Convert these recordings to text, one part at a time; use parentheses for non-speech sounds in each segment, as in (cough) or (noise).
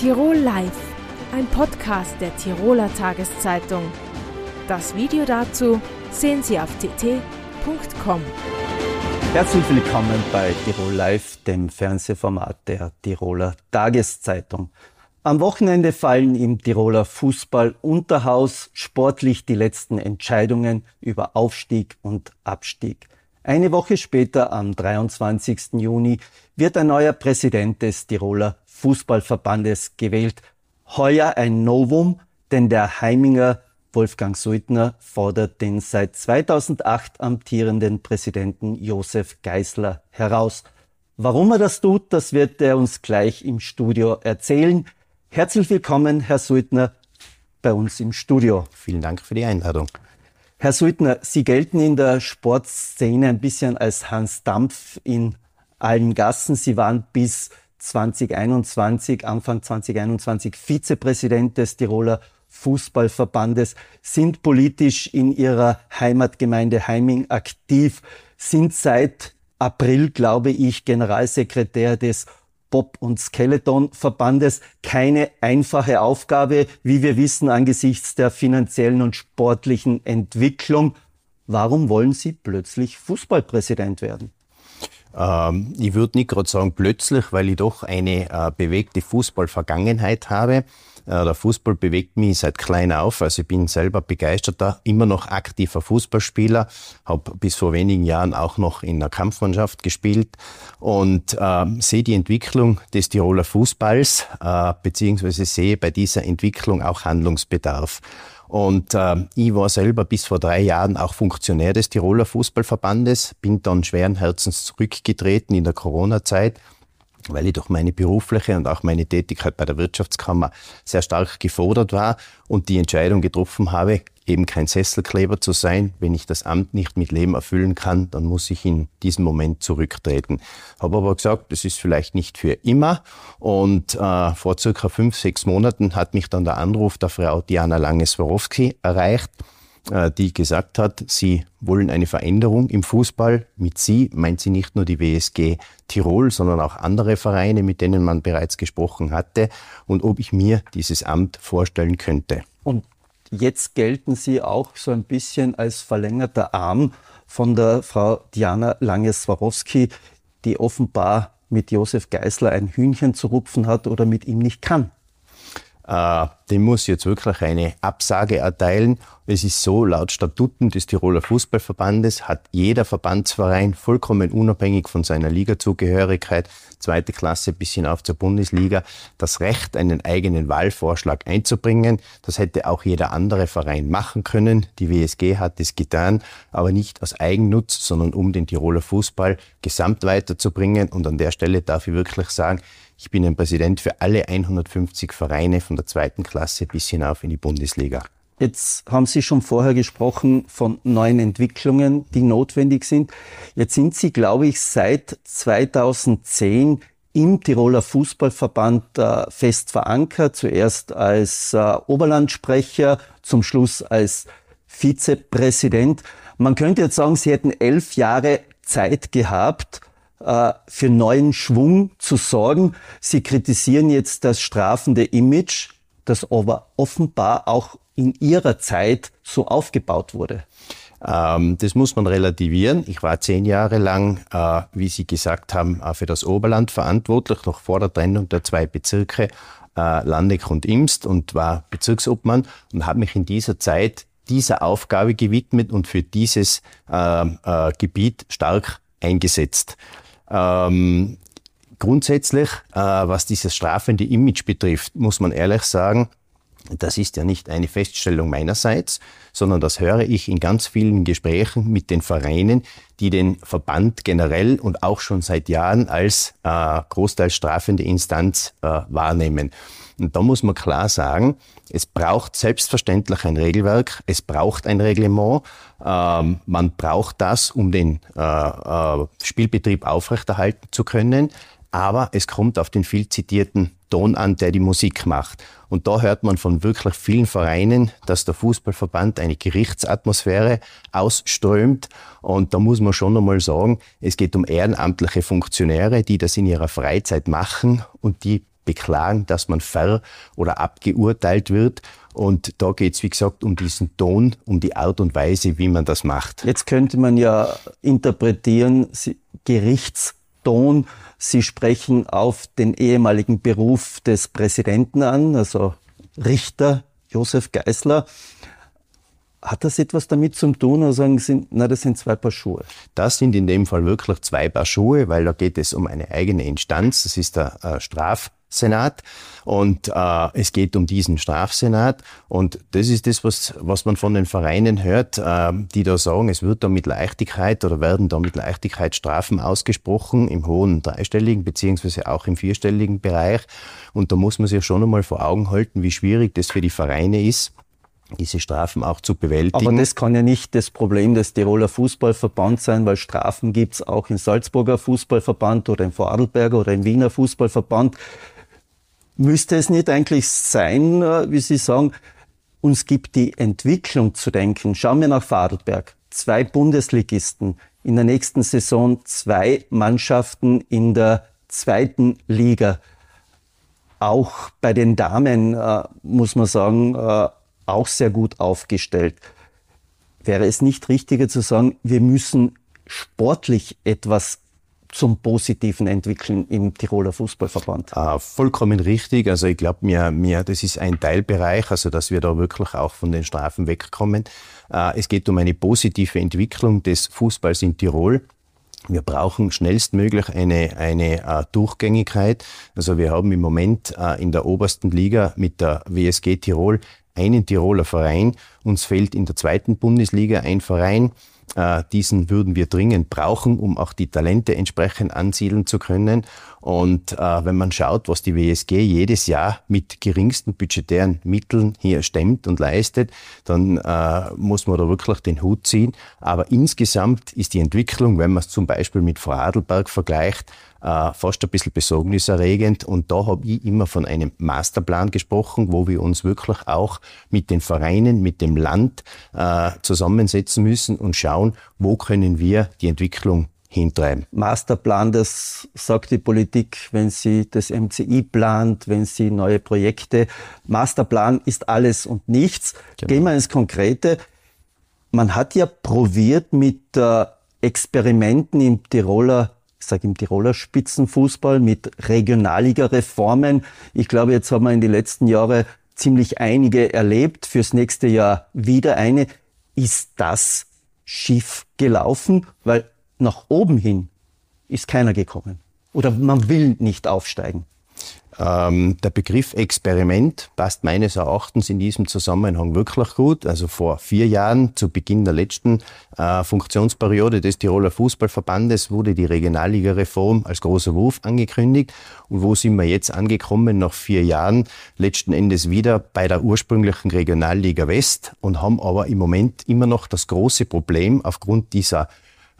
Tirol Live, ein Podcast der Tiroler Tageszeitung. Das Video dazu sehen Sie auf tt.com. Herzlich willkommen bei Tirol Live, dem Fernsehformat der Tiroler Tageszeitung. Am Wochenende fallen im Tiroler Fußball-Unterhaus sportlich die letzten Entscheidungen über Aufstieg und Abstieg. Eine Woche später, am 23. Juni, wird ein neuer Präsident des Tiroler Fußballverbandes gewählt. Heuer ein Novum, denn der Heiminger Wolfgang Suitner fordert den seit 2008 amtierenden Präsidenten Josef Geisler heraus. Warum er das tut, das wird er uns gleich im Studio erzählen. Herzlich willkommen, Herr Suitner, bei uns im Studio. Vielen Dank für die Einladung. Herr Suitner, Sie gelten in der Sportszene ein bisschen als Hans Dampf in allen Gassen. Sie waren bis 2021, Anfang 2021 Vizepräsident des Tiroler Fußballverbandes, sind politisch in ihrer Heimatgemeinde Heiming aktiv, sind seit April, glaube ich, Generalsekretär des Bob- und Skeleton-Verbandes. Keine einfache Aufgabe, wie wir wissen, angesichts der finanziellen und sportlichen Entwicklung. Warum wollen Sie plötzlich Fußballpräsident werden? Ähm, ich würde nicht gerade sagen plötzlich, weil ich doch eine äh, bewegte Fußballvergangenheit habe. Äh, der Fußball bewegt mich seit klein auf. Also ich bin selber begeisterter, immer noch aktiver Fußballspieler. Habe bis vor wenigen Jahren auch noch in der Kampfmannschaft gespielt und äh, sehe die Entwicklung des Tiroler Fußballs, äh, beziehungsweise sehe bei dieser Entwicklung auch Handlungsbedarf. Und äh, ich war selber bis vor drei Jahren auch Funktionär des Tiroler Fußballverbandes, bin dann schweren Herzens zurückgetreten in der Corona-Zeit weil ich durch meine berufliche und auch meine Tätigkeit bei der Wirtschaftskammer sehr stark gefordert war und die Entscheidung getroffen habe, eben kein Sesselkleber zu sein. Wenn ich das Amt nicht mit Leben erfüllen kann, dann muss ich in diesem Moment zurücktreten. Habe aber gesagt, das ist vielleicht nicht für immer. Und äh, vor circa fünf, sechs Monaten hat mich dann der Anruf der Frau Diana Lange-Swarovski erreicht die gesagt hat, sie wollen eine Veränderung im Fußball. Mit sie meint sie nicht nur die WSG Tirol, sondern auch andere Vereine, mit denen man bereits gesprochen hatte und ob ich mir dieses Amt vorstellen könnte. Und jetzt gelten Sie auch so ein bisschen als verlängerter Arm von der Frau Diana Lange-Swarovski, die offenbar mit Josef Geisler ein Hühnchen zu rupfen hat oder mit ihm nicht kann. Äh, dem muss jetzt wirklich eine Absage erteilen. Es ist so, laut Statuten des Tiroler Fußballverbandes hat jeder Verbandsverein vollkommen unabhängig von seiner Ligazugehörigkeit, zweite Klasse bis hinauf zur Bundesliga, das Recht, einen eigenen Wahlvorschlag einzubringen. Das hätte auch jeder andere Verein machen können. Die WSG hat es getan, aber nicht aus Eigennutz, sondern um den Tiroler Fußball gesamt weiterzubringen. Und an der Stelle darf ich wirklich sagen, ich bin ein Präsident für alle 150 Vereine von der zweiten Klasse bis hinauf in die Bundesliga. Jetzt haben Sie schon vorher gesprochen von neuen Entwicklungen, die notwendig sind. Jetzt sind Sie, glaube ich, seit 2010 im Tiroler Fußballverband äh, fest verankert, zuerst als äh, Oberlandsprecher, zum Schluss als Vizepräsident. Man könnte jetzt sagen, Sie hätten elf Jahre Zeit gehabt, äh, für neuen Schwung zu sorgen. Sie kritisieren jetzt das strafende Image, das aber offenbar auch in Ihrer Zeit so aufgebaut wurde. Ähm, das muss man relativieren. Ich war zehn Jahre lang, äh, wie Sie gesagt haben, für das Oberland verantwortlich, noch vor der Trennung der zwei Bezirke äh, Landeck und Imst und war Bezirksobmann und habe mich in dieser Zeit dieser Aufgabe gewidmet und für dieses äh, äh, Gebiet stark eingesetzt. Ähm, grundsätzlich, äh, was dieses strafende Image betrifft, muss man ehrlich sagen, das ist ja nicht eine Feststellung meinerseits, sondern das höre ich in ganz vielen Gesprächen mit den Vereinen, die den Verband generell und auch schon seit Jahren als äh, großteils strafende Instanz äh, wahrnehmen. Und da muss man klar sagen, es braucht selbstverständlich ein Regelwerk, es braucht ein Reglement, ähm, man braucht das, um den äh, äh, Spielbetrieb aufrechterhalten zu können, aber es kommt auf den viel zitierten Ton an, der die Musik macht. Und da hört man von wirklich vielen Vereinen, dass der Fußballverband eine Gerichtsatmosphäre ausströmt. Und da muss man schon einmal sagen, es geht um ehrenamtliche Funktionäre, die das in ihrer Freizeit machen und die beklagen, dass man ver- oder abgeurteilt wird. Und da geht es, wie gesagt, um diesen Ton, um die Art und Weise, wie man das macht. Jetzt könnte man ja interpretieren, Gerichtston, Sie sprechen auf den ehemaligen Beruf des Präsidenten an, also Richter Josef Geisler. Hat das etwas damit zu tun oder sagen Sie, na, das sind zwei Paar Schuhe? Das sind in dem Fall wirklich zwei Paar Schuhe, weil da geht es um eine eigene Instanz. Das ist der äh, Straf Senat und äh, es geht um diesen Strafsenat und das ist das, was, was man von den Vereinen hört, äh, die da sagen, es wird da mit Leichtigkeit oder werden da mit Leichtigkeit Strafen ausgesprochen im hohen dreistelligen beziehungsweise auch im vierstelligen Bereich und da muss man sich schon einmal vor Augen halten, wie schwierig das für die Vereine ist diese Strafen auch zu bewältigen. Aber das kann ja nicht das Problem des Tiroler Fußballverbands sein, weil Strafen gibt's auch im Salzburger Fußballverband oder im Vorarlberger oder im Wiener Fußballverband. Müsste es nicht eigentlich sein, äh, wie Sie sagen, uns gibt die Entwicklung zu denken. Schauen wir nach Vorarlberg. Zwei Bundesligisten, in der nächsten Saison zwei Mannschaften in der zweiten Liga. Auch bei den Damen äh, muss man sagen, äh, auch sehr gut aufgestellt. Wäre es nicht richtiger zu sagen, wir müssen sportlich etwas zum Positiven entwickeln im Tiroler Fußballverband? Äh, vollkommen richtig. Also ich glaube, mir, mir, das ist ein Teilbereich, also dass wir da wirklich auch von den Strafen wegkommen. Äh, es geht um eine positive Entwicklung des Fußballs in Tirol. Wir brauchen schnellstmöglich eine, eine uh, Durchgängigkeit. Also wir haben im Moment uh, in der obersten Liga mit der WSG Tirol einen Tiroler Verein. Uns fehlt in der zweiten Bundesliga ein Verein. Äh, diesen würden wir dringend brauchen, um auch die Talente entsprechend ansiedeln zu können. Und äh, wenn man schaut, was die WSG jedes Jahr mit geringsten budgetären Mitteln hier stemmt und leistet, dann äh, muss man da wirklich den Hut ziehen. Aber insgesamt ist die Entwicklung, wenn man es zum Beispiel mit Vorarlberg vergleicht, äh, fast ein bisschen besorgniserregend. Und da habe ich immer von einem Masterplan gesprochen, wo wir uns wirklich auch mit den Vereinen, mit dem Land äh, zusammensetzen müssen und schauen, wo können wir die Entwicklung hintreiben. Masterplan, das sagt die Politik, wenn sie das MCI plant, wenn sie neue Projekte. Masterplan ist alles und nichts. Genau. Gehen wir ins Konkrete. Man hat ja probiert mit äh, Experimenten im Tiroler ich sage im Tiroler Spitzenfußball mit Regionalliga-Reformen. Ich glaube, jetzt haben wir in den letzten Jahren ziemlich einige erlebt. Fürs nächste Jahr wieder eine. Ist das schief gelaufen? Weil nach oben hin ist keiner gekommen. Oder man will nicht aufsteigen. Ähm, der Begriff Experiment passt meines Erachtens in diesem Zusammenhang wirklich gut. Also vor vier Jahren, zu Beginn der letzten äh, Funktionsperiode des Tiroler Fußballverbandes, wurde die Regionalliga-Reform als großer Wurf angekündigt. Und wo sind wir jetzt angekommen nach vier Jahren? Letzten Endes wieder bei der ursprünglichen Regionalliga West und haben aber im Moment immer noch das große Problem aufgrund dieser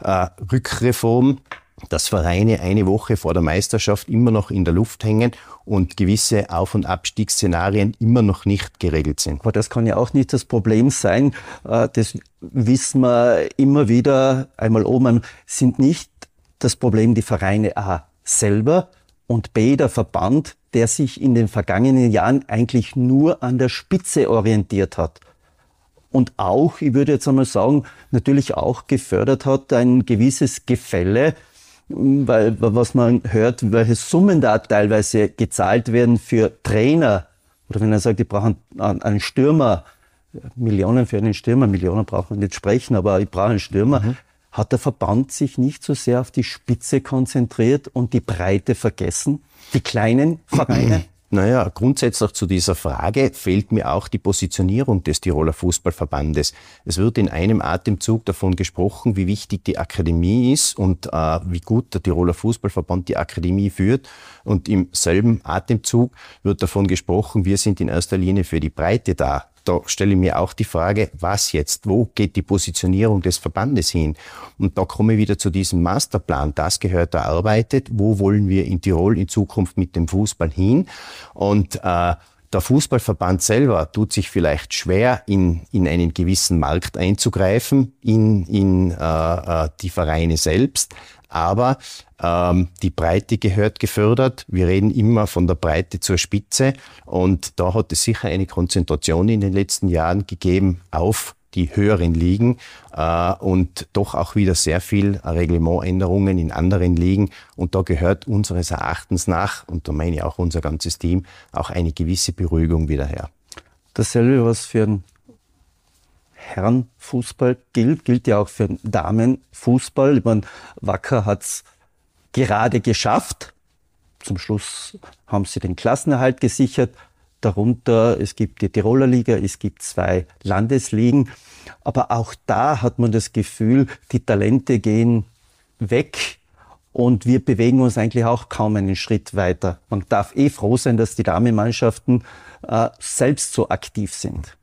äh, Rückreform, dass Vereine eine Woche vor der Meisterschaft immer noch in der Luft hängen und gewisse Auf- und Abstiegsszenarien immer noch nicht geregelt sind. Aber das kann ja auch nicht das Problem sein. Äh, das wissen wir immer wieder, einmal oben, sind nicht das Problem die Vereine A selber und B der Verband, der sich in den vergangenen Jahren eigentlich nur an der Spitze orientiert hat und auch, ich würde jetzt einmal sagen, natürlich auch gefördert hat ein gewisses Gefälle, weil was man hört, welche Summen da teilweise gezahlt werden für Trainer oder wenn er sagt, die brauchen einen Stürmer, Millionen für einen Stürmer, Millionen braucht man nicht sprechen, aber ich brauche einen Stürmer, mhm. hat der Verband sich nicht so sehr auf die Spitze konzentriert und die Breite vergessen, die kleinen Vereine? (clears throat) Naja, grundsätzlich zu dieser Frage fehlt mir auch die Positionierung des Tiroler Fußballverbandes. Es wird in einem Atemzug davon gesprochen, wie wichtig die Akademie ist und äh, wie gut der Tiroler Fußballverband die Akademie führt. Und im selben Atemzug wird davon gesprochen, wir sind in erster Linie für die Breite da da stelle ich mir auch die Frage, was jetzt? Wo geht die Positionierung des Verbandes hin? Und da komme ich wieder zu diesem Masterplan. Das gehört erarbeitet. Wo wollen wir in Tirol in Zukunft mit dem Fußball hin? Und äh, der Fußballverband selber tut sich vielleicht schwer, in, in einen gewissen Markt einzugreifen, in, in äh, äh die Vereine selbst. Aber ähm, die Breite gehört gefördert. Wir reden immer von der Breite zur Spitze. Und da hat es sicher eine Konzentration in den letzten Jahren gegeben auf die höheren Ligen äh, und doch auch wieder sehr viel Reglementänderungen in anderen Ligen. Und da gehört unseres Erachtens nach, und da meine ich auch unser ganzes Team, auch eine gewisse Beruhigung wieder her. Dasselbe, was für den Herrenfußball gilt, gilt ja auch für Damenfußball. Ich meine, Wacker hat es gerade geschafft. Zum Schluss haben sie den Klassenerhalt gesichert. Darunter, es gibt die Tiroler Liga, es gibt zwei Landesligen. Aber auch da hat man das Gefühl, die Talente gehen weg und wir bewegen uns eigentlich auch kaum einen Schritt weiter. Man darf eh froh sein, dass die Damenmannschaften äh, selbst so aktiv sind.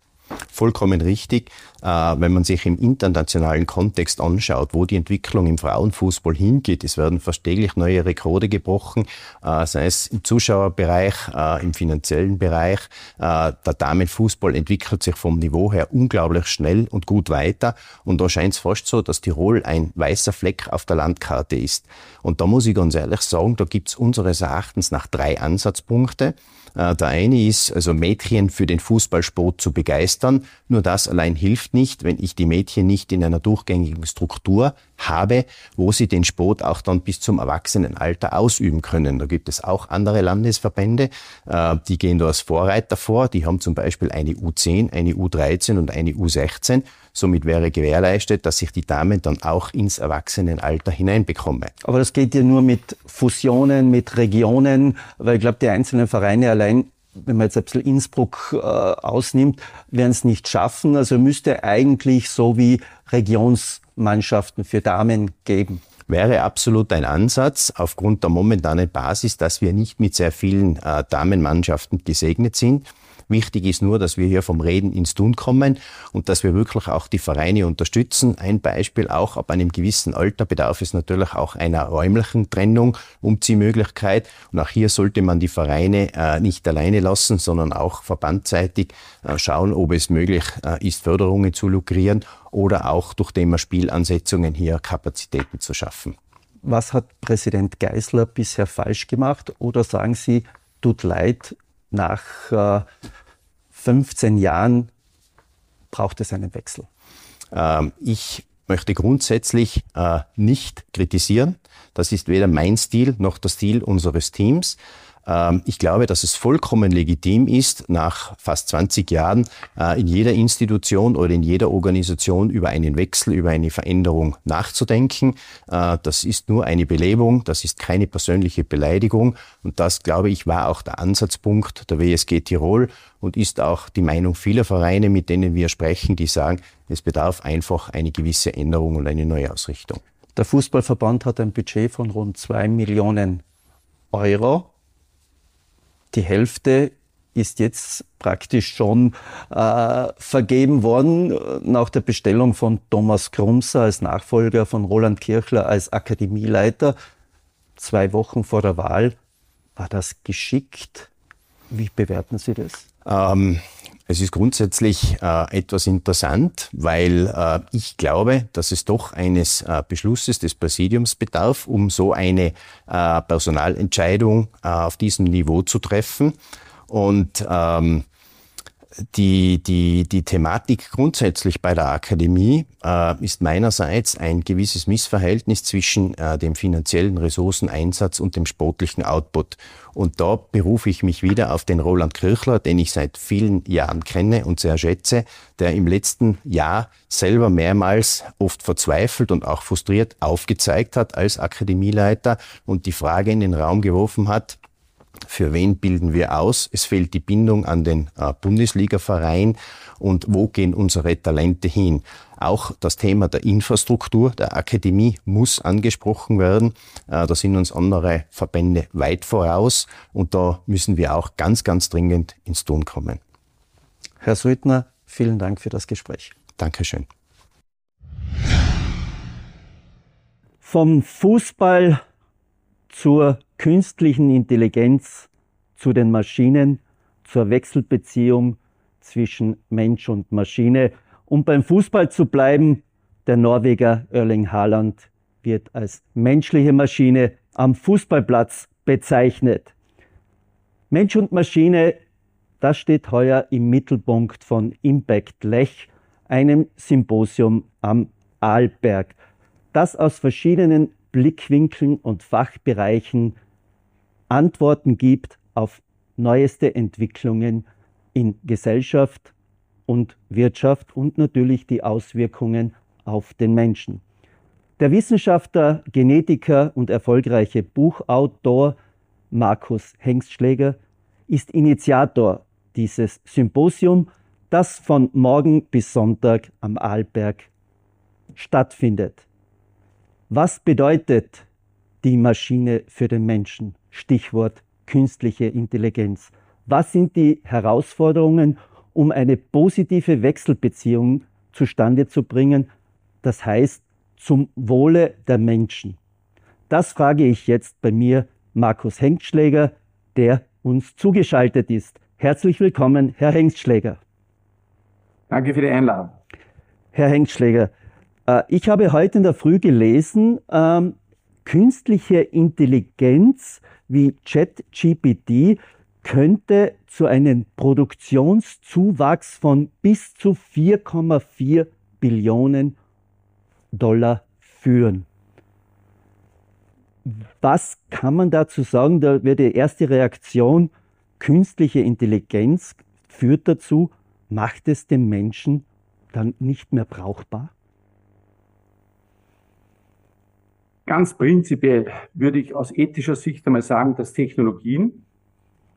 Vollkommen richtig. Äh, wenn man sich im internationalen Kontext anschaut, wo die Entwicklung im Frauenfußball hingeht, es werden fast täglich neue Rekorde gebrochen, äh, sei es im Zuschauerbereich, äh, im finanziellen Bereich. Der Damenfußball entwickelt sich vom Niveau her unglaublich schnell und gut weiter. Und da scheint es fast so, dass Tirol ein weißer Fleck auf der Landkarte ist. Und da muss ich ganz ehrlich sagen, da gibt es unseres Erachtens nach drei Ansatzpunkte. Der eine ist, also Mädchen für den Fußballsport zu begeistern. Nur das allein hilft nicht, wenn ich die Mädchen nicht in einer durchgängigen Struktur habe, wo sie den Sport auch dann bis zum Erwachsenenalter ausüben können. Da gibt es auch andere Landesverbände, äh, die gehen da als Vorreiter vor. Die haben zum Beispiel eine U10, eine U13 und eine U16. Somit wäre gewährleistet, dass ich die Damen dann auch ins Erwachsenenalter hineinbekomme. Aber das geht ja nur mit Fusionen, mit Regionen, weil ich glaube, die einzelnen Vereine allein wenn man jetzt ein bisschen Innsbruck äh, ausnimmt, werden es nicht schaffen. Also müsste eigentlich so wie Regionsmannschaften für Damen geben wäre absolut ein Ansatz aufgrund der momentanen Basis, dass wir nicht mit sehr vielen äh, Damenmannschaften gesegnet sind. Wichtig ist nur, dass wir hier vom Reden ins Tun kommen und dass wir wirklich auch die Vereine unterstützen. Ein Beispiel auch ab einem gewissen Alter bedarf es natürlich auch einer räumlichen Trennung, Umziehmöglichkeit. Und auch hier sollte man die Vereine äh, nicht alleine lassen, sondern auch verbandseitig äh, schauen, ob es möglich äh, ist, Förderungen zu lukrieren oder auch durch Thema Spielansetzungen hier Kapazitäten zu schaffen. Was hat Präsident Geisler bisher falsch gemacht? Oder sagen Sie, tut leid, nach äh, 15 Jahren braucht es einen Wechsel? Ähm, ich möchte grundsätzlich äh, nicht kritisieren. Das ist weder mein Stil noch der Stil unseres Teams. Ähm, ich glaube, dass es vollkommen legitim ist, nach fast 20 Jahren äh, in jeder Institution oder in jeder Organisation über einen Wechsel, über eine Veränderung nachzudenken. Äh, das ist nur eine Belebung, das ist keine persönliche Beleidigung. Und das, glaube ich, war auch der Ansatzpunkt der WSG Tirol und ist auch die Meinung vieler Vereine, mit denen wir sprechen, die sagen, es bedarf einfach eine gewisse Änderung und eine Neuausrichtung. Der Fußballverband hat ein Budget von rund zwei Millionen Euro die Hälfte ist jetzt praktisch schon äh, vergeben worden nach der Bestellung von Thomas Krumser als Nachfolger von Roland Kirchler als Akademieleiter. Zwei Wochen vor der Wahl. War das geschickt? Wie bewerten Sie das? Ähm, es ist grundsätzlich äh, etwas interessant, weil äh, ich glaube, dass es doch eines äh, Beschlusses des Präsidiums bedarf, um so eine äh, Personalentscheidung äh, auf diesem Niveau zu treffen. Und ähm, die, die, die Thematik grundsätzlich bei der Akademie äh, ist meinerseits ein gewisses Missverhältnis zwischen äh, dem finanziellen Ressourceneinsatz und dem sportlichen Output. Und da berufe ich mich wieder auf den Roland Kirchler, den ich seit vielen Jahren kenne und sehr schätze, der im letzten Jahr selber mehrmals oft verzweifelt und auch frustriert aufgezeigt hat als Akademieleiter und die Frage in den Raum geworfen hat, für wen bilden wir aus? Es fehlt die Bindung an den äh, Bundesliga-Verein und wo gehen unsere Talente hin? Auch das Thema der Infrastruktur der Akademie muss angesprochen werden. Äh, da sind uns andere Verbände weit voraus und da müssen wir auch ganz, ganz dringend ins Tun kommen. Herr Suitner, vielen Dank für das Gespräch. Dankeschön. Vom Fußball zur künstlichen Intelligenz, zu den Maschinen, zur Wechselbeziehung zwischen Mensch und Maschine. Um beim Fußball zu bleiben, der Norweger Erling Haaland wird als menschliche Maschine am Fußballplatz bezeichnet. Mensch und Maschine, das steht heuer im Mittelpunkt von Impact Lech, einem Symposium am Arlberg, das aus verschiedenen Blickwinkeln und Fachbereichen Antworten gibt auf neueste Entwicklungen in Gesellschaft und Wirtschaft und natürlich die Auswirkungen auf den Menschen. Der Wissenschaftler, Genetiker und erfolgreiche Buchautor Markus Hengstschläger ist Initiator dieses Symposium, das von morgen bis Sonntag am Arlberg stattfindet. Was bedeutet die Maschine für den Menschen? Stichwort künstliche Intelligenz. Was sind die Herausforderungen, um eine positive Wechselbeziehung zustande zu bringen? Das heißt, zum Wohle der Menschen. Das frage ich jetzt bei mir Markus Hengstschläger, der uns zugeschaltet ist. Herzlich willkommen, Herr Hengstschläger. Danke für die Einladung. Herr Hengstschläger, ich habe heute in der Früh gelesen, ähm, künstliche Intelligenz wie ChatGPT könnte zu einem Produktionszuwachs von bis zu 4,4 Billionen Dollar führen. Was kann man dazu sagen? Da wäre die erste Reaktion, künstliche Intelligenz führt dazu, macht es den Menschen dann nicht mehr brauchbar? Ganz prinzipiell würde ich aus ethischer Sicht einmal sagen, dass Technologien,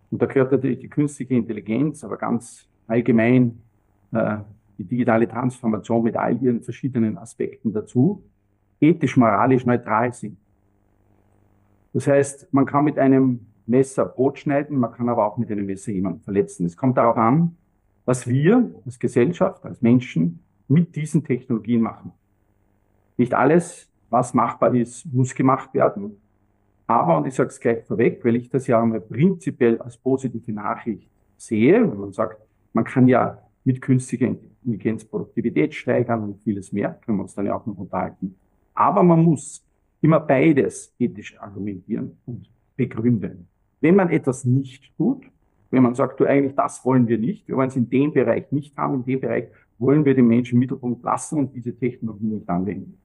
und da gehört natürlich die künstliche Intelligenz, aber ganz allgemein äh, die digitale Transformation mit all ihren verschiedenen Aspekten dazu, ethisch-moralisch neutral sind. Das heißt, man kann mit einem Messer Brot schneiden, man kann aber auch mit einem Messer jemanden verletzen. Es kommt darauf an, was wir als Gesellschaft, als Menschen mit diesen Technologien machen. Nicht alles was machbar ist, muss gemacht werden. Aber, und ich sage es gleich vorweg, weil ich das ja einmal prinzipiell als positive Nachricht sehe, wenn man sagt, man kann ja mit künstlicher Intelligenz Produktivität steigern und vieles mehr, können wir uns dann ja auch noch unterhalten. Aber man muss immer beides ethisch argumentieren und begründen. Wenn man etwas nicht tut, wenn man sagt, du eigentlich das wollen wir nicht, wir wollen es in dem Bereich nicht haben, in dem Bereich wollen wir den Menschen im Mittelpunkt lassen und diese Technologie nicht anwenden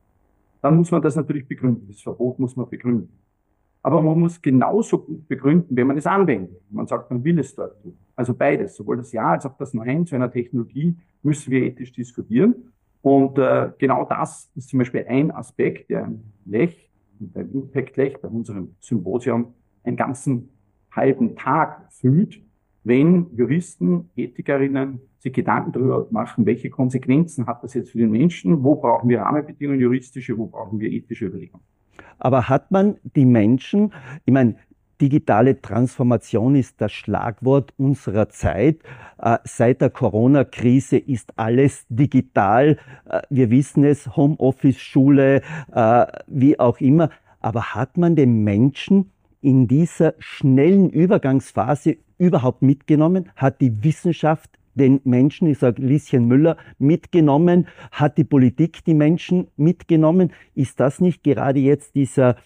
dann muss man das natürlich begründen. Das Verbot muss man begründen. Aber man muss genauso gut begründen, wenn man es anwendet. Man sagt, man will es dort tun. Also beides, sowohl das Ja als auch das Nein zu einer Technologie müssen wir ethisch diskutieren. Und äh, genau das ist zum Beispiel ein Aspekt, der im Lech, beim Impact Lech, bei unserem Symposium, einen ganzen halben Tag füllt, wenn Juristen, Ethikerinnen sich Gedanken darüber machen, welche Konsequenzen hat das jetzt für den Menschen, wo brauchen wir Rahmenbedingungen juristische, wo brauchen wir ethische Überlegungen. Aber hat man die Menschen, ich meine, digitale Transformation ist das Schlagwort unserer Zeit. Äh, seit der Corona-Krise ist alles digital. Äh, wir wissen es, Homeoffice, Schule, äh, wie auch immer. Aber hat man den Menschen in dieser schnellen Übergangsphase überhaupt mitgenommen? Hat die Wissenschaft den Menschen, ich sage Lieschen Müller, mitgenommen? Hat die Politik die Menschen mitgenommen? Ist das nicht gerade jetzt dieser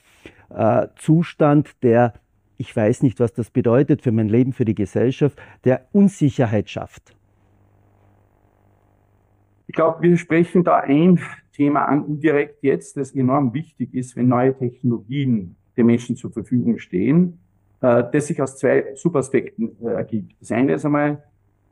äh, Zustand der, ich weiß nicht, was das bedeutet für mein Leben, für die Gesellschaft, der Unsicherheit schafft? Ich glaube, wir sprechen da ein Thema an, indirekt jetzt, das enorm wichtig ist, wenn neue Technologien den Menschen zur Verfügung stehen, äh, das sich aus zwei Subaspekten äh, ergibt. Das eine ist einmal,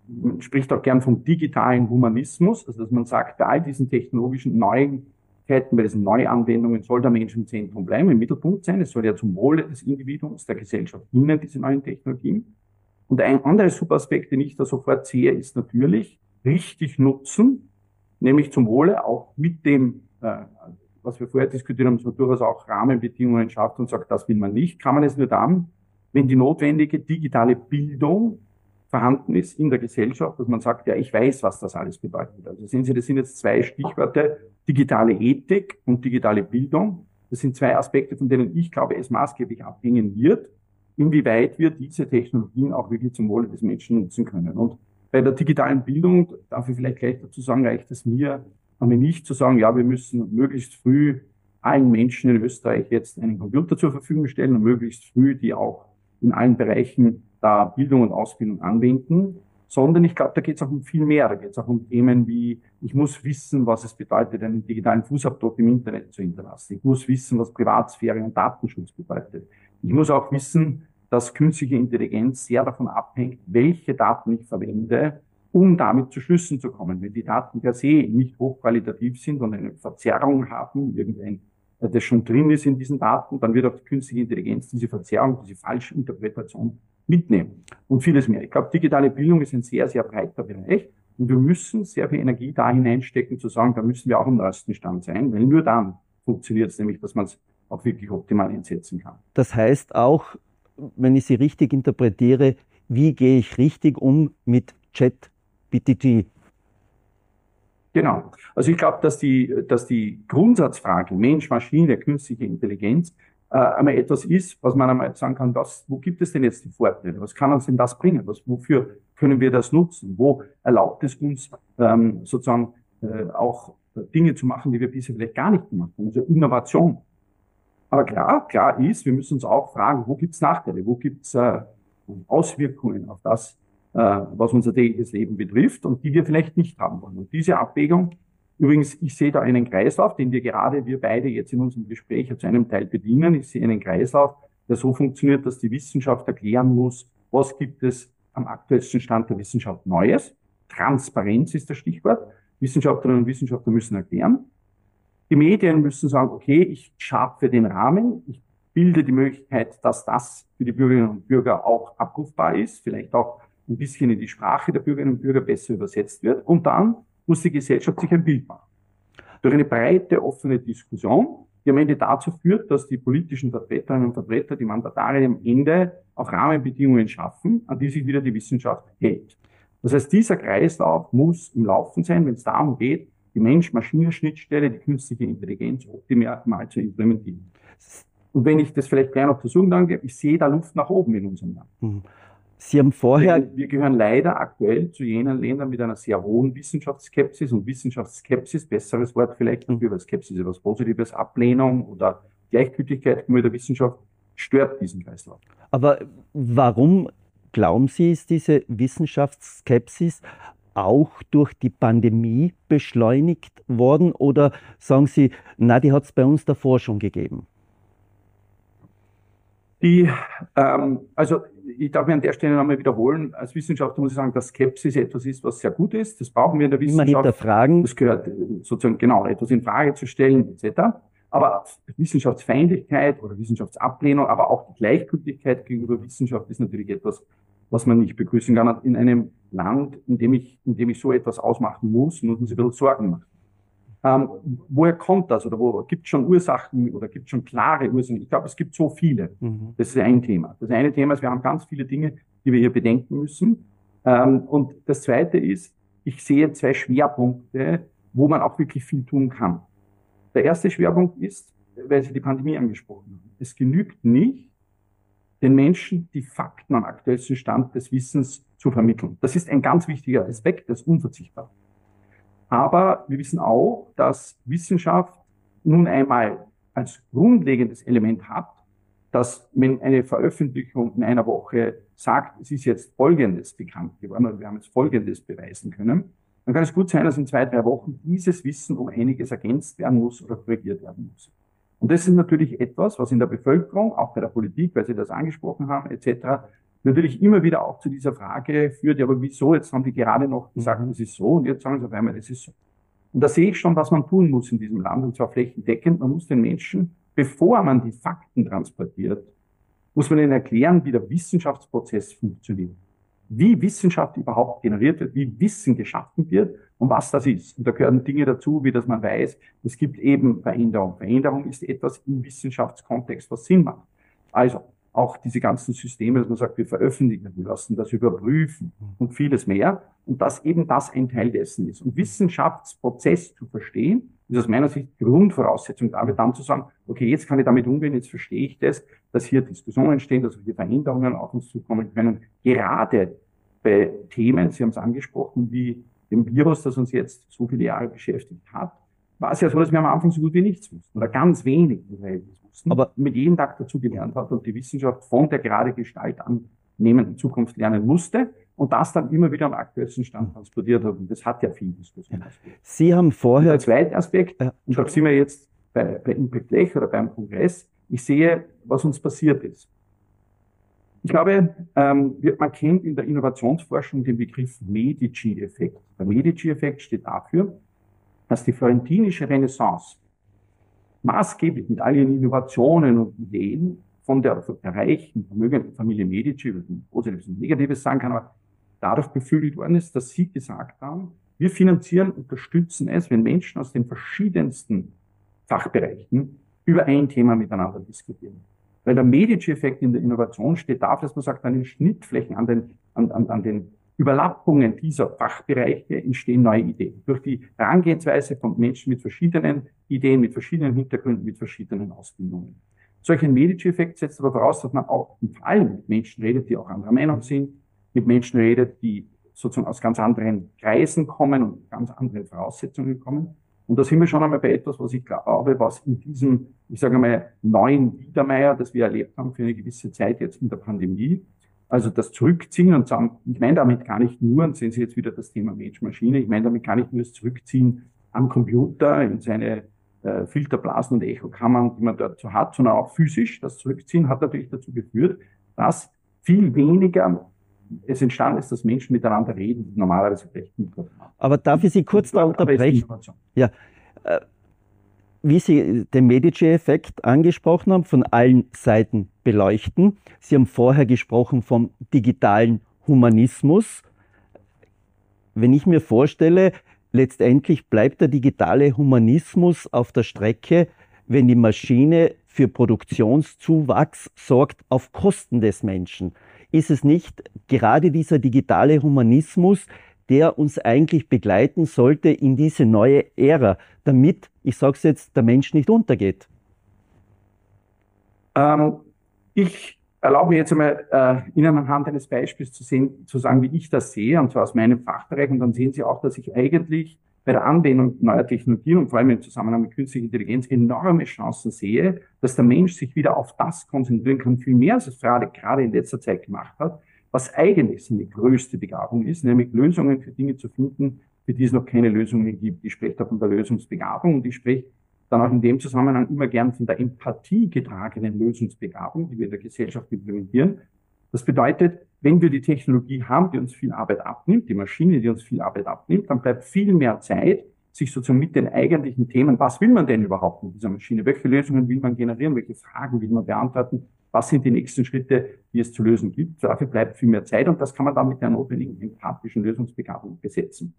man spricht auch gern vom digitalen Humanismus, also dass man sagt, bei all diesen technologischen Neuigkeiten, bei diesen Neuanwendungen soll der Mensch im Zentrum bleiben, im Mittelpunkt sein. Es soll ja zum Wohle des Individuums, der Gesellschaft dienen, diese neuen Technologien. Und ein anderer Subaspekt, den ich da sofort sehe, ist natürlich richtig nutzen, nämlich zum Wohle auch mit dem, äh, was wir vorher diskutiert haben, dass man durchaus auch Rahmenbedingungen schafft und sagt, das will man nicht, kann man es nur dann, wenn die notwendige digitale Bildung vorhanden ist in der Gesellschaft, dass man sagt, ja, ich weiß, was das alles bedeutet. Also sehen Sie, das sind jetzt zwei Stichworte, digitale Ethik und digitale Bildung. Das sind zwei Aspekte, von denen ich glaube, es maßgeblich abhängen wird, inwieweit wir diese Technologien auch wirklich zum Wohle des Menschen nutzen können. Und bei der digitalen Bildung, darf ich vielleicht gleich dazu sagen, reicht es mir, aber nicht zu sagen, ja, wir müssen möglichst früh allen Menschen in Österreich jetzt einen Computer zur Verfügung stellen und möglichst früh die auch in allen Bereichen da Bildung und Ausbildung anwenden, sondern ich glaube, da geht es auch um viel mehr. Da geht es auch um Themen wie, ich muss wissen, was es bedeutet, einen digitalen Fußabdruck im Internet zu hinterlassen. Ich muss wissen, was Privatsphäre und Datenschutz bedeutet. Ich muss auch wissen, dass künstliche Intelligenz sehr davon abhängt, welche Daten ich verwende, um damit zu Schlüssen zu kommen. Wenn die Daten per se nicht hochqualitativ sind und eine Verzerrung haben, irgendein, äh, das schon drin ist in diesen Daten, dann wird auch die künstliche Intelligenz diese Verzerrung, diese falsche Interpretation mitnehmen und vieles mehr. Ich glaube, digitale Bildung ist ein sehr, sehr breiter Bereich und wir müssen sehr viel Energie da hineinstecken, zu sagen, da müssen wir auch am neuesten Stand sein, weil nur dann funktioniert es nämlich, dass man es auch wirklich optimal einsetzen kann. Das heißt auch, wenn ich Sie richtig interpretiere, wie gehe ich richtig um mit Chat-BTG? Genau. Also ich glaube, dass die, dass die Grundsatzfrage Mensch, Maschine, künstliche Intelligenz äh, einmal etwas ist, was man einmal sagen kann, was, wo gibt es denn jetzt die Vorteile? Was kann uns denn das bringen? Was, wofür können wir das nutzen? Wo erlaubt es uns ähm, sozusagen äh, auch Dinge zu machen, die wir bisher vielleicht gar nicht gemacht haben? Also Innovation. Aber klar, klar ist, wir müssen uns auch fragen, wo gibt es Nachteile? Wo gibt es äh, Auswirkungen auf das, was unser tägliches Leben betrifft und die wir vielleicht nicht haben wollen? Und diese Abwägung Übrigens, ich sehe da einen Kreislauf, den wir gerade, wir beide jetzt in unserem Gespräch zu einem Teil bedienen. Ich sehe einen Kreislauf, der so funktioniert, dass die Wissenschaft erklären muss, was gibt es am aktuellsten Stand der Wissenschaft Neues. Transparenz ist das Stichwort. Wissenschaftlerinnen und Wissenschaftler müssen erklären. Die Medien müssen sagen, okay, ich schaffe den Rahmen, ich bilde die Möglichkeit, dass das für die Bürgerinnen und Bürger auch abrufbar ist, vielleicht auch ein bisschen in die Sprache der Bürgerinnen und Bürger besser übersetzt wird. Und dann muss die Gesellschaft sich ein Bild machen. Durch eine breite, offene Diskussion, die am Ende dazu führt, dass die politischen Vertreterinnen und Vertreter, die Mandatare am Ende auch Rahmenbedingungen schaffen, an die sich wieder die Wissenschaft hält. Das heißt, dieser Kreislauf muss im Laufen sein, wenn es darum geht, die Mensch-Maschinen-Schnittstelle, die künstliche Intelligenz optimal zu implementieren. Und wenn ich das vielleicht gleich noch versuchen darf, ich sehe da Luft nach oben in unserem Land. Mhm. Sie haben vorher. Wir gehören leider aktuell zu jenen Ländern mit einer sehr hohen Wissenschaftsskepsis und Wissenschaftsskepsis, besseres Wort vielleicht dafür, weil Skepsis ist etwas Positives, Ablehnung oder Gleichgültigkeit gegenüber der Wissenschaft stört diesen Kreislauf. Aber warum glauben Sie, ist diese Wissenschaftsskepsis auch durch die Pandemie beschleunigt worden oder sagen Sie, na, die hat es bei uns davor schon gegeben? Die, ähm, also ich darf mir an der Stelle nochmal wiederholen, als Wissenschaftler muss ich sagen, dass Skepsis etwas ist, was sehr gut ist. Das brauchen wir in der Wissenschaft. Immer hinterfragen. Das gehört äh, sozusagen genau, etwas in Frage zu stellen, etc. Aber Wissenschaftsfeindlichkeit oder Wissenschaftsablehnung, aber auch die Gleichgültigkeit gegenüber Wissenschaft ist natürlich etwas, was man nicht begrüßen kann. In einem Land, in dem ich, in dem ich so etwas ausmachen muss, muss man sich ein bisschen Sorgen machen. Ähm, woher kommt das oder wo gibt es schon Ursachen oder gibt es schon klare Ursachen? Ich glaube, es gibt so viele. Mhm. Das ist ein Thema. Das eine Thema ist, wir haben ganz viele Dinge, die wir hier bedenken müssen. Ähm, und das zweite ist, ich sehe zwei Schwerpunkte, wo man auch wirklich viel tun kann. Der erste Schwerpunkt ist, weil Sie die Pandemie angesprochen haben. Es genügt nicht, den Menschen die Fakten am aktuellsten Stand des Wissens zu vermitteln. Das ist ein ganz wichtiger Aspekt, das ist unverzichtbar. Aber wir wissen auch, dass Wissenschaft nun einmal als grundlegendes Element hat, dass wenn eine Veröffentlichung in einer Woche sagt, es ist jetzt Folgendes bekannt geworden oder wir haben jetzt Folgendes beweisen können, dann kann es gut sein, dass in zwei, drei Wochen dieses Wissen um einiges ergänzt werden muss oder korrigiert werden muss. Und das ist natürlich etwas, was in der Bevölkerung, auch bei der Politik, weil Sie das angesprochen haben, etc., natürlich immer wieder auch zu dieser Frage führt, ja, aber wieso? Jetzt haben die gerade noch gesagt, mhm. das ist so und jetzt sagen sie auf einmal, das ist so. Und da sehe ich schon, was man tun muss in diesem Land, und zwar flächendeckend. Man muss den Menschen, bevor man die Fakten transportiert, muss man ihnen erklären, wie der Wissenschaftsprozess funktioniert. Wie Wissenschaft überhaupt generiert wird, wie Wissen geschaffen wird und was das ist. Und da gehören Dinge dazu, wie dass man weiß, es gibt eben Veränderung. Veränderung ist etwas im Wissenschaftskontext, was Sinn macht. Also, auch diese ganzen Systeme, dass man sagt, wir veröffentlichen, wir lassen das überprüfen und vieles mehr. Und dass eben das ein Teil dessen ist. Und Wissenschaftsprozess zu verstehen, ist aus meiner Sicht Grundvoraussetzung dafür, dann zu sagen, okay, jetzt kann ich damit umgehen, jetzt verstehe ich das, dass hier Diskussionen entstehen, dass hier Veränderungen auf uns zukommen können. Gerade bei Themen, Sie haben es angesprochen, wie dem Virus, das uns jetzt so viele Jahre beschäftigt hat, war es ja so, dass wir am Anfang so gut wie nichts wussten oder ganz wenig wussten, aber mit jedem Tag dazu gelernt hat und die Wissenschaft von der gerade Gestalt annehmen in Zukunft lernen musste und das dann immer wieder am aktuellsten Stand transportiert hat. Und das hat ja viel Diskussion. Sie haben vorher... Der zweite Aspekt, ja. und da sind wir jetzt bei, bei Impact Lech oder beim Kongress, ich sehe, was uns passiert ist. Ich glaube, ähm, man kennt in der Innovationsforschung den Begriff Medici-Effekt. Der Medici-Effekt steht dafür, dass die florentinische Renaissance maßgeblich mit all ihren Innovationen und Ideen von der, reichen, vermögenden Familie Medici, was man Positives und Negatives sagen kann, aber dadurch beflügelt worden ist, dass sie gesagt haben, wir finanzieren, unterstützen es, wenn Menschen aus den verschiedensten Fachbereichen über ein Thema miteinander diskutieren. Weil der Medici-Effekt in der Innovation steht dafür, dass man sagt, an den Schnittflächen, an den, an, an, an den Überlappungen dieser Fachbereiche entstehen neue Ideen. Durch die Herangehensweise von Menschen mit verschiedenen Ideen, mit verschiedenen Hintergründen, mit verschiedenen Ausbildungen. Solch ein Medici-Effekt setzt aber voraus, dass man auch vor allem mit Menschen redet, die auch anderer Meinung sind, mit Menschen redet, die sozusagen aus ganz anderen Kreisen kommen und ganz anderen Voraussetzungen kommen. Und da sind wir schon einmal bei etwas, was ich glaube, was in diesem, ich sage mal, neuen Biedermeier, das wir erlebt haben für eine gewisse Zeit jetzt in der Pandemie, also das Zurückziehen und sagen, ich meine damit gar nicht nur, und sehen Sie jetzt wieder das Thema Mensch-Maschine, ich meine damit gar nicht nur das Zurückziehen am Computer in seine äh, Filterblasen und Echokammern, die man dort so hat, sondern auch physisch. Das Zurückziehen hat natürlich dazu geführt, dass viel weniger es entstanden ist, dass Menschen miteinander reden, die normalerweise vielleicht nicht haben. Aber darf ich Sie kurz da unterbrechen? Ja. Äh, wie Sie den Medici-Effekt angesprochen haben, von allen Seiten beleuchten. Sie haben vorher gesprochen vom digitalen Humanismus. Wenn ich mir vorstelle, letztendlich bleibt der digitale Humanismus auf der Strecke, wenn die Maschine für Produktionszuwachs sorgt auf Kosten des Menschen ist es nicht gerade dieser digitale Humanismus, der uns eigentlich begleiten sollte in diese neue Ära, damit, ich sage es jetzt, der Mensch nicht untergeht? Ähm, ich erlaube mir jetzt einmal, äh, Ihnen anhand eines Beispiels zu, sehen, zu sagen, wie ich das sehe, und zwar aus meinem Fachbereich. Und dann sehen Sie auch, dass ich eigentlich bei der Anwendung neuer Technologien und vor allem im Zusammenhang mit künstlicher Intelligenz enorme Chancen sehe, dass der Mensch sich wieder auf das konzentrieren kann, viel mehr als es gerade, gerade in letzter Zeit gemacht hat, was eigentlich seine größte Begabung ist, nämlich Lösungen für Dinge zu finden, für die es noch keine Lösungen gibt. Ich spreche da von der Lösungsbegabung und ich spreche dann auch in dem Zusammenhang immer gern von der Empathie getragenen Lösungsbegabung, die wir in der Gesellschaft implementieren. Das bedeutet, wenn wir die Technologie haben, die uns viel Arbeit abnimmt, die Maschine, die uns viel Arbeit abnimmt, dann bleibt viel mehr Zeit, sich sozusagen mit den eigentlichen Themen, was will man denn überhaupt mit dieser Maschine? Welche Lösungen will man generieren? Welche Fragen will man beantworten? Was sind die nächsten Schritte, die es zu lösen gibt? Dafür bleibt viel mehr Zeit und das kann man dann mit der notwendigen empathischen Lösungsbegabung besetzen.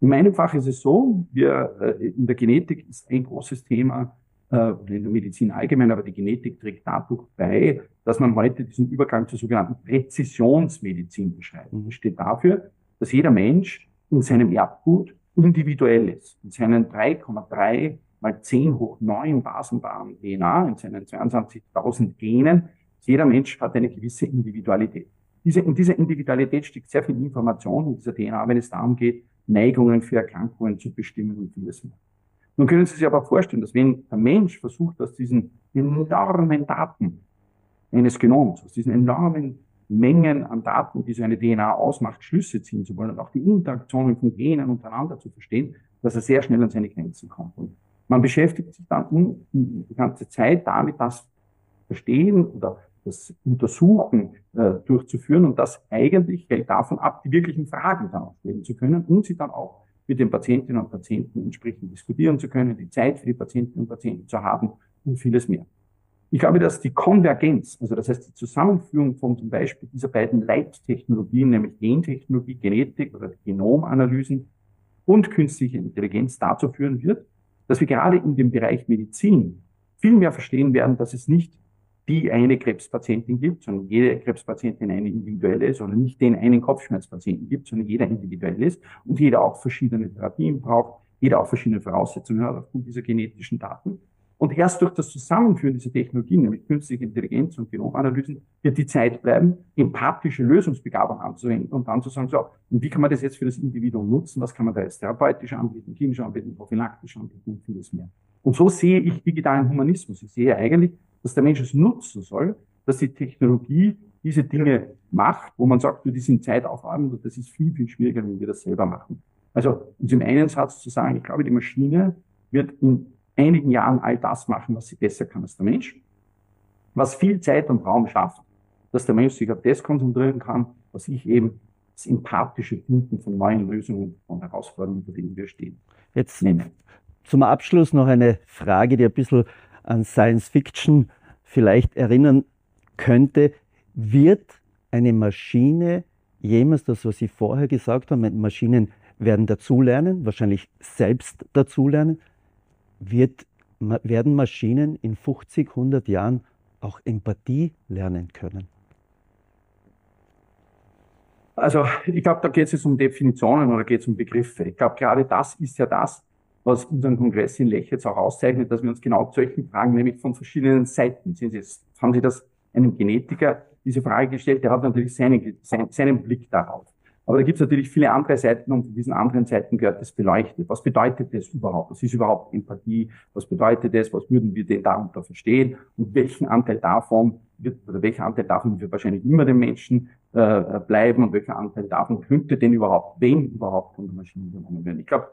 In meinem Fach ist es so, wir, äh, in der Genetik ist ein großes Thema äh, in der Medizin allgemein, aber die Genetik trägt dadurch bei, dass man heute diesen Übergang zur sogenannten Präzisionsmedizin beschreibt. Das steht dafür, dass jeder Mensch in seinem Erbgut individuell ist. In seinen 3,3 mal 10 hoch 9 basenbaren DNA, in seinen 22.000 Genen, jeder Mensch hat eine gewisse Individualität. Diese, in dieser Individualität steckt sehr viel Information in dieser DNA, wenn es darum geht, Neigungen für Erkrankungen zu bestimmen und vieles mehr. Nun können Sie sich aber vorstellen, dass wenn der Mensch versucht, aus diesen enormen Daten eines Genoms, aus diesen enormen Mengen an Daten, die so eine DNA ausmacht, Schlüsse ziehen zu wollen und auch die Interaktionen von Genen untereinander zu verstehen, dass er sehr schnell an seine Grenzen kommt. Und man beschäftigt sich dann die ganze Zeit damit, das Verstehen oder das Untersuchen äh, durchzuführen und das eigentlich hält davon ab, die wirklichen Fragen dann stellen zu können und sie dann auch mit den Patientinnen und Patienten entsprechend diskutieren zu können, die Zeit für die Patientinnen und Patienten zu haben und vieles mehr. Ich glaube, dass die Konvergenz, also das heißt die Zusammenführung von zum Beispiel dieser beiden Leittechnologien, nämlich Gentechnologie, Genetik oder Genomanalysen und künstliche Intelligenz dazu führen wird, dass wir gerade in dem Bereich Medizin viel mehr verstehen werden, dass es nicht die eine Krebspatientin gibt, sondern jede Krebspatientin eine individuelle ist, oder nicht den einen Kopfschmerzpatienten gibt, sondern jeder individuell ist und jeder auch verschiedene Therapien braucht, Jeder auch verschiedene Voraussetzungen hat aufgrund dieser genetischen Daten. Und erst durch das Zusammenführen dieser Technologien, nämlich künstliche Intelligenz und Genomanalysen, wird die Zeit bleiben, empathische Lösungsbegabung anzuwenden und dann zu sagen, so, und wie kann man das jetzt für das Individuum nutzen? Was kann man da jetzt therapeutisch anbieten, klinisch anbieten, prophylaktisch anbieten und vieles mehr. Und so sehe ich digitalen Humanismus. Ich sehe eigentlich, dass der Mensch es nutzen soll, dass die Technologie diese Dinge macht, wo man sagt, die sind zeitaufwandend und das ist viel, viel schwieriger, wenn wir das selber machen. Also, um es im einen Satz zu sagen, ich glaube, die Maschine wird in einigen Jahren all das machen, was sie besser kann als der Mensch, was viel Zeit und Raum schafft, dass der Mensch sich auf das konzentrieren kann, was ich eben das empathische Finden von neuen Lösungen, von Herausforderungen, vor denen wir stehen. Jetzt nenne. zum Abschluss noch eine Frage, die ein bisschen an Science Fiction vielleicht erinnern könnte. Wird eine Maschine jemals das, was Sie vorher gesagt haben, Maschinen werden dazulernen, wahrscheinlich selbst dazulernen, wird, werden Maschinen in 50, 100 Jahren auch Empathie lernen können? Also ich glaube, da geht es um Definitionen oder geht es um Begriffe. Ich glaube, gerade das ist ja das, was unseren Kongress in Lech jetzt auch auszeichnet, dass wir uns genau solchen Fragen, nämlich von verschiedenen Seiten, Sie, jetzt haben Sie das einem Genetiker diese Frage gestellt, der hat natürlich seinen, seinen Blick darauf. Aber da gibt es natürlich viele andere Seiten und von diesen anderen Seiten gehört das beleuchtet. Was bedeutet das überhaupt? Was ist überhaupt Empathie? Was bedeutet das? Was würden wir denn darunter verstehen? Und welchen Anteil davon wird, oder welcher Anteil davon wird wahrscheinlich immer dem Menschen äh, bleiben und welcher Anteil davon könnte denn überhaupt, wenn überhaupt, von der Maschine übernommen werden? Ich glaube,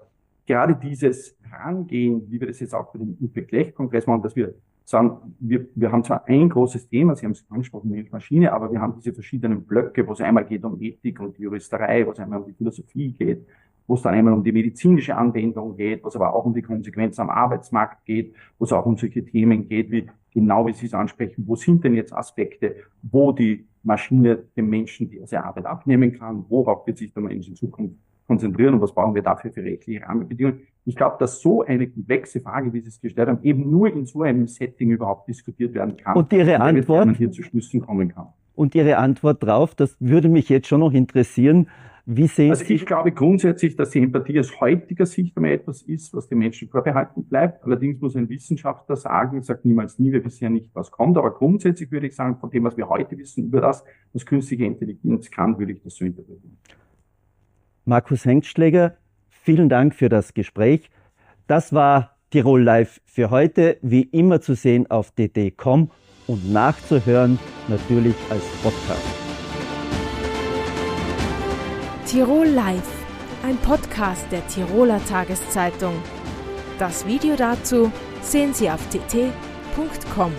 gerade dieses Herangehen, wie wir das jetzt auch bei dem UP-Glech-Kongress machen, dass wir sagen, wir, wir haben zwar ein großes Thema, Sie haben es angesprochen, die Maschine, aber wir haben diese verschiedenen Blöcke, wo es einmal geht um Ethik und die Juristerei, wo es einmal um die Philosophie geht, wo es dann einmal um die medizinische Anwendung geht, wo es aber auch um die Konsequenzen am Arbeitsmarkt geht, wo es auch um solche Themen geht, wie genau wie Sie es ansprechen, wo sind denn jetzt Aspekte, wo die Maschine dem Menschen diese Arbeit abnehmen kann, worauf wird sich der Mensch in Zukunft konzentrieren und was brauchen wir dafür für rechtliche Rahmenbedingungen. Ich glaube, dass so eine komplexe Frage, wie Sie es gestellt haben, eben nur in so einem Setting überhaupt diskutiert werden kann. Und Ihre Antwort? Man hier zu Schlüssen kommen kann. Und Ihre Antwort darauf, das würde mich jetzt schon noch interessieren. Wie sehen also ich glaube grundsätzlich, dass die Empathie aus heutiger Sicht einmal etwas ist, was den Menschen vorbehalten bleibt. Allerdings muss ein Wissenschaftler sagen, sagt niemals nie, wir wissen ja nicht, was kommt. Aber grundsätzlich würde ich sagen, von dem, was wir heute wissen über das, was künstliche Intelligenz kann, würde ich das so interpretieren. Markus Hengstschläger, vielen Dank für das Gespräch. Das war Tirol Live für heute, wie immer zu sehen auf dd.com und nachzuhören natürlich als Podcast. Tirol Live, ein Podcast der Tiroler Tageszeitung. Das Video dazu sehen Sie auf tt.com.